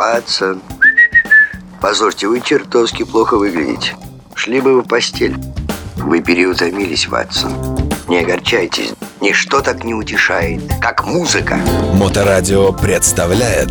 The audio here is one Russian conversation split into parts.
Ватсон. Позвольте, вы чертовски плохо выглядите. Шли бы вы в постель. Вы переутомились, Ватсон. Не огорчайтесь. Ничто так не утешает, как музыка. Моторадио представляет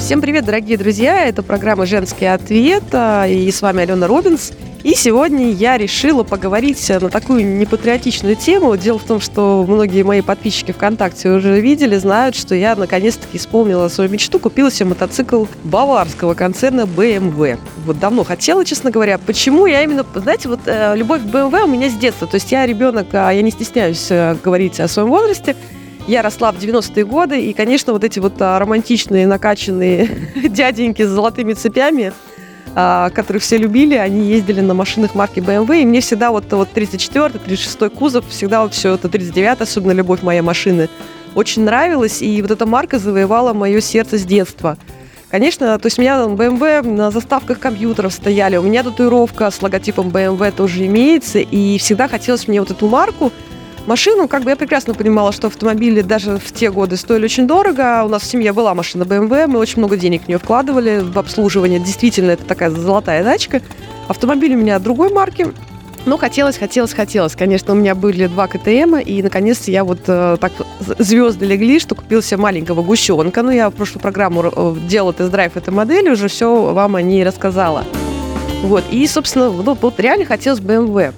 Всем привет, дорогие друзья! Это программа «Женский ответ» а, и с вами Алена Робинс. И сегодня я решила поговорить на такую непатриотичную тему. Дело в том, что многие мои подписчики ВКонтакте уже видели, знают, что я наконец-таки исполнила свою мечту, купила себе мотоцикл баварского концерна BMW. Вот давно хотела, честно говоря. Почему я именно... Знаете, вот э, любовь к BMW у меня с детства. То есть я ребенок, а я не стесняюсь э, говорить о своем возрасте. Я росла в 90-е годы, и, конечно, вот эти вот а, романтичные, накачанные дяденьки с золотыми цепями, а, которых все любили, они ездили на машинах марки BMW, и мне всегда вот, вот 34-й, 36-й кузов, всегда вот все это 39 особенно любовь моей машины, очень нравилось, и вот эта марка завоевала мое сердце с детства. Конечно, то есть у меня BMW на заставках компьютеров стояли, у меня татуировка с логотипом BMW тоже имеется, и всегда хотелось мне вот эту марку, машину, как бы я прекрасно понимала, что автомобили даже в те годы стоили очень дорого. У нас в семье была машина BMW, мы очень много денег в нее вкладывали в обслуживание. Действительно, это такая золотая дачка. Автомобиль у меня другой марки, но хотелось, хотелось, хотелось. Конечно, у меня были два КТМ, и наконец-то я вот э, так звезды легли, что купил себе маленького гусенка. Ну, я в прошлую программу э, делала тест-драйв этой модели, уже все вам о ней рассказала. Вот, и, собственно, ну, вот реально хотелось BMW.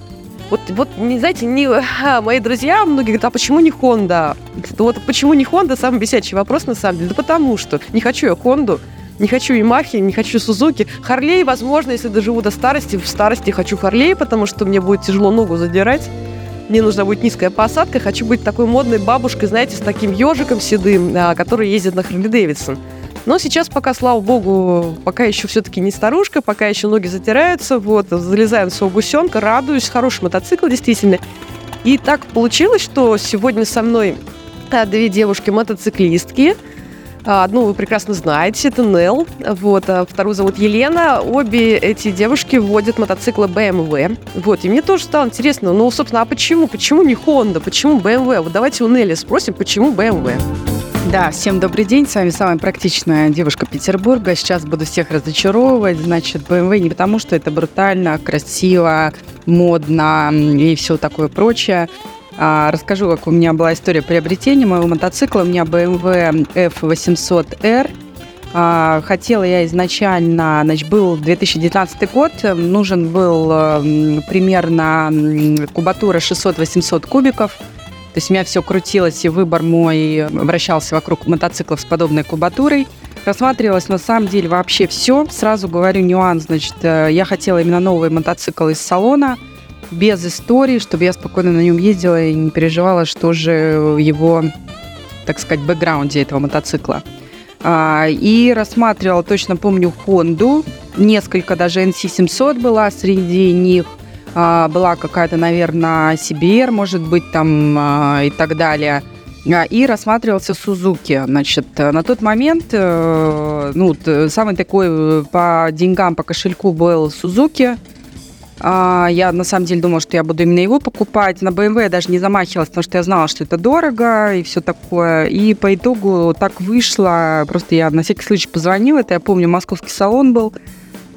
Вот, вот не знаете, не, а, мои друзья многие говорят, а почему не Honda? Вот почему не Honda, самый бесячий вопрос на самом деле. Да потому что не хочу я Хонду, не хочу Ямахи, не хочу Сузуки. Харлей, возможно, если доживу до старости, в старости хочу Харлей, потому что мне будет тяжело ногу задирать. Мне нужна будет низкая посадка. Хочу быть такой модной бабушкой, знаете, с таким ежиком седым, а, который ездит на Харли Дэвидсон. Но сейчас пока, слава богу, пока еще все-таки не старушка, пока еще ноги затираются, вот, залезаем в своего гусенка, радуюсь, хороший мотоцикл, действительно. И так получилось, что сегодня со мной а, две девушки-мотоциклистки, а, Одну вы прекрасно знаете, это Нел, вот, а вторую зовут Елена. Обе эти девушки водят мотоциклы BMW. Вот, и мне тоже стало интересно, ну, собственно, а почему? Почему не Honda? Почему BMW? Вот давайте у Нелли спросим, почему BMW? Да, всем добрый день. С вами самая практичная девушка Петербурга. Сейчас буду всех разочаровывать. Значит, BMW не потому, что это брутально, красиво, модно и все такое прочее. А, расскажу, как у меня была история приобретения моего мотоцикла. У меня BMW F800R. А, хотела я изначально, значит, был 2019 год, нужен был примерно кубатура 600-800 кубиков – то есть у меня все крутилось, и выбор мой вращался вокруг мотоциклов с подобной кубатурой. Рассматривалось на самом деле вообще все. Сразу говорю нюанс, значит, э, я хотела именно новый мотоцикл из салона, без истории, чтобы я спокойно на нем ездила и не переживала, что же его, так сказать, бэкграунде этого мотоцикла. А, и рассматривала, точно помню, Хонду. Несколько даже NC700 была среди них. А, была какая-то, наверное, CBR, может быть, там а, и так далее. А, и рассматривался Сузуки. Значит, на тот момент, э, ну, самый такой э, по деньгам, по кошельку был Сузуки. Я на самом деле думала, что я буду именно его покупать. На BMW я даже не замахивалась, потому что я знала, что это дорого и все такое. И по итогу так вышло. Просто я на всякий случай позвонила. Это я помню, московский салон был.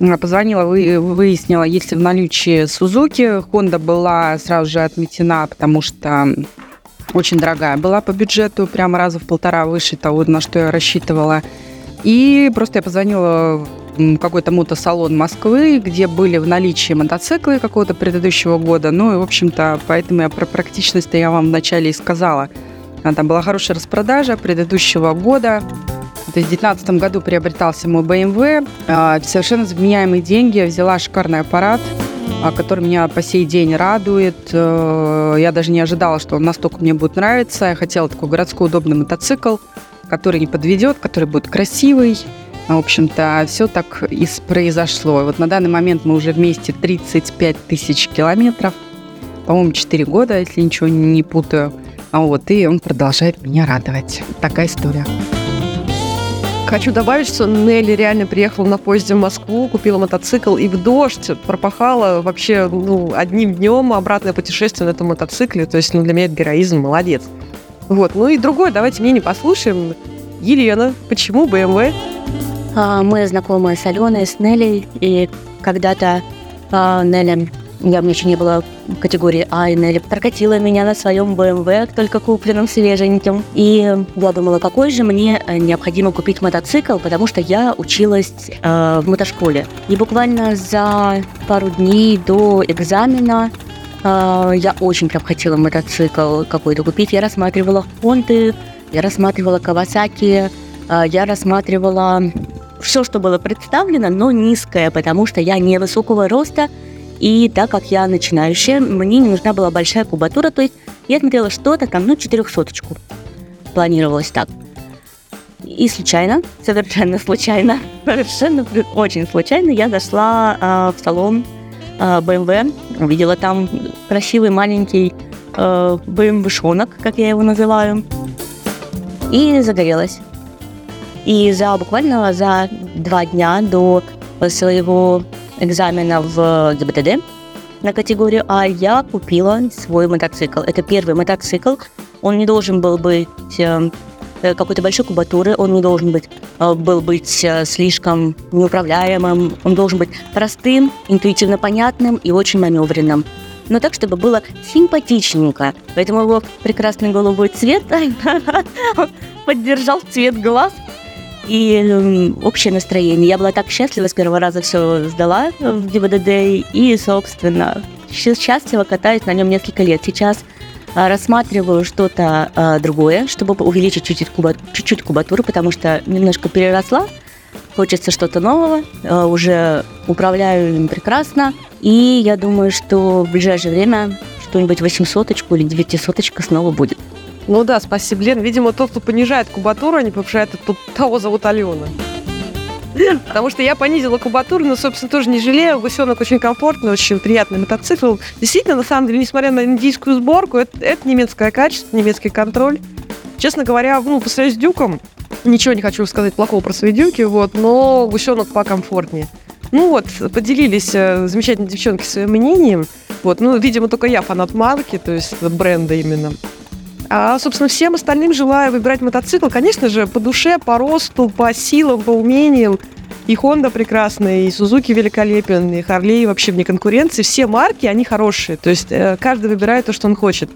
Позвонила, выяснила, есть ли в наличии Сузуки. Honda была сразу же отметена, потому что очень дорогая была по бюджету, прямо раза в полтора выше того, на что я рассчитывала. И просто я позвонила в какой-то мотосалон Москвы, где были в наличии мотоциклы какого-то предыдущего года. Ну и, в общем-то, поэтому я про практичность я вам вначале и сказала. Там была хорошая распродажа предыдущего года. То есть в 2019 году приобретался мой BMW. А, совершенно за вменяемые деньги взяла шикарный аппарат, а, который меня по сей день радует. Э, я даже не ожидала, что он настолько мне будет нравиться. Я хотела такой городской удобный мотоцикл, который не подведет, который будет красивый. В общем-то, все так и произошло. вот на данный момент мы уже вместе 35 тысяч километров. По-моему, 4 года, если ничего не путаю. А вот, и он продолжает меня радовать. Такая история. Хочу добавить, что Нелли реально приехала на поезде в Москву, купила мотоцикл и в дождь пропахала вообще ну, одним днем обратное путешествие на этом мотоцикле. То есть ну, для меня это героизм, молодец. Вот, ну и другое, давайте мне не послушаем. Елена, почему BMW? А, Мы знакомы с Аленой, с Нелли, и когда-то а, Нелли, я мне еще не было категории А, и Нелли прокатила меня на своем BMW, только купленном свеженьким. И я думала, какой же мне э, необходимо купить мотоцикл, потому что я училась э, в мотошколе. И буквально за пару дней до экзамена э, я очень прям хотела мотоцикл какой-то купить. Я рассматривала Хонды, я рассматривала Кавасаки, э, я рассматривала все, что было представлено, но низкое, потому что я невысокого роста, и так как я начинающая, мне не нужна была большая кубатура, то есть я смотрела что-то там, ну, четырехсоточку. Планировалось так. И случайно, совершенно случайно, совершенно очень случайно я зашла а, в салон а, BMW, увидела там красивый маленький а, BMW-шонок, как я его называю, и загорелась. И за буквально за два дня до своего экзамена в ГИБДД на категорию А я купила свой мотоцикл. Это первый мотоцикл. Он не должен был быть э, э, какой-то большой кубатуры, он не должен быть, э, был быть слишком неуправляемым, он должен быть простым, интуитивно понятным и очень маневренным. Но так, чтобы было симпатичненько. Поэтому его прекрасный голубой цвет поддержал цвет глаз и м, общее настроение. Я была так счастлива, с первого раза все сдала в ГИБДД, и, собственно, счастливо катаюсь на нем несколько лет. Сейчас а, рассматриваю что-то а, другое, чтобы увеличить чуть-чуть, куба- чуть-чуть кубатуру, потому что немножко переросла, хочется что-то нового, а, уже управляю им прекрасно, и я думаю, что в ближайшее время что-нибудь 800 или 900 снова будет. Ну да, спасибо, Лен. Видимо, тот, кто понижает кубатуру, а не повышает, тот- того зовут Алена. Потому что я понизила кубатуру, но, собственно, тоже не жалею. Гусенок очень комфортный, очень приятный мотоцикл. Действительно, на самом деле, несмотря на индийскую сборку, это, это немецкое качество, немецкий контроль. Честно говоря, ну, по сравнению с Дюком, ничего не хочу сказать плохого про свои Дюки, вот, но гусенок покомфортнее. Ну вот, поделились э, замечательные девчонки своим мнением. Вот, ну, видимо, только я фанат марки, то есть бренда именно. А, собственно, всем остальным желаю выбирать мотоцикл, конечно же, по душе, по росту, по силам, по умениям. И Honda прекрасная, и Suzuki великолепен, и Harley вообще вне конкуренции. Все марки, они хорошие. То есть э, каждый выбирает то, что он хочет.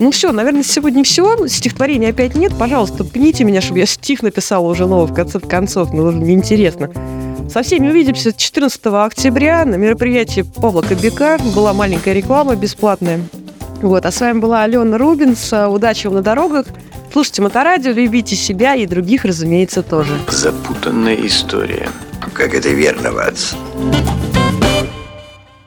Ну все, наверное, сегодня все. Стихотворения опять нет. Пожалуйста, пните меня, чтобы я стих написала уже новый в конце концов. Ну, неинтересно. Со всеми увидимся 14 октября на мероприятии Павла Кобяка. Была маленькая реклама бесплатная. Вот, а с вами была Алена Рубинс. Удачи вам на дорогах. Слушайте Моторадио, любите себя и других, разумеется, тоже. Запутанная история. Как это верно, Ватсон.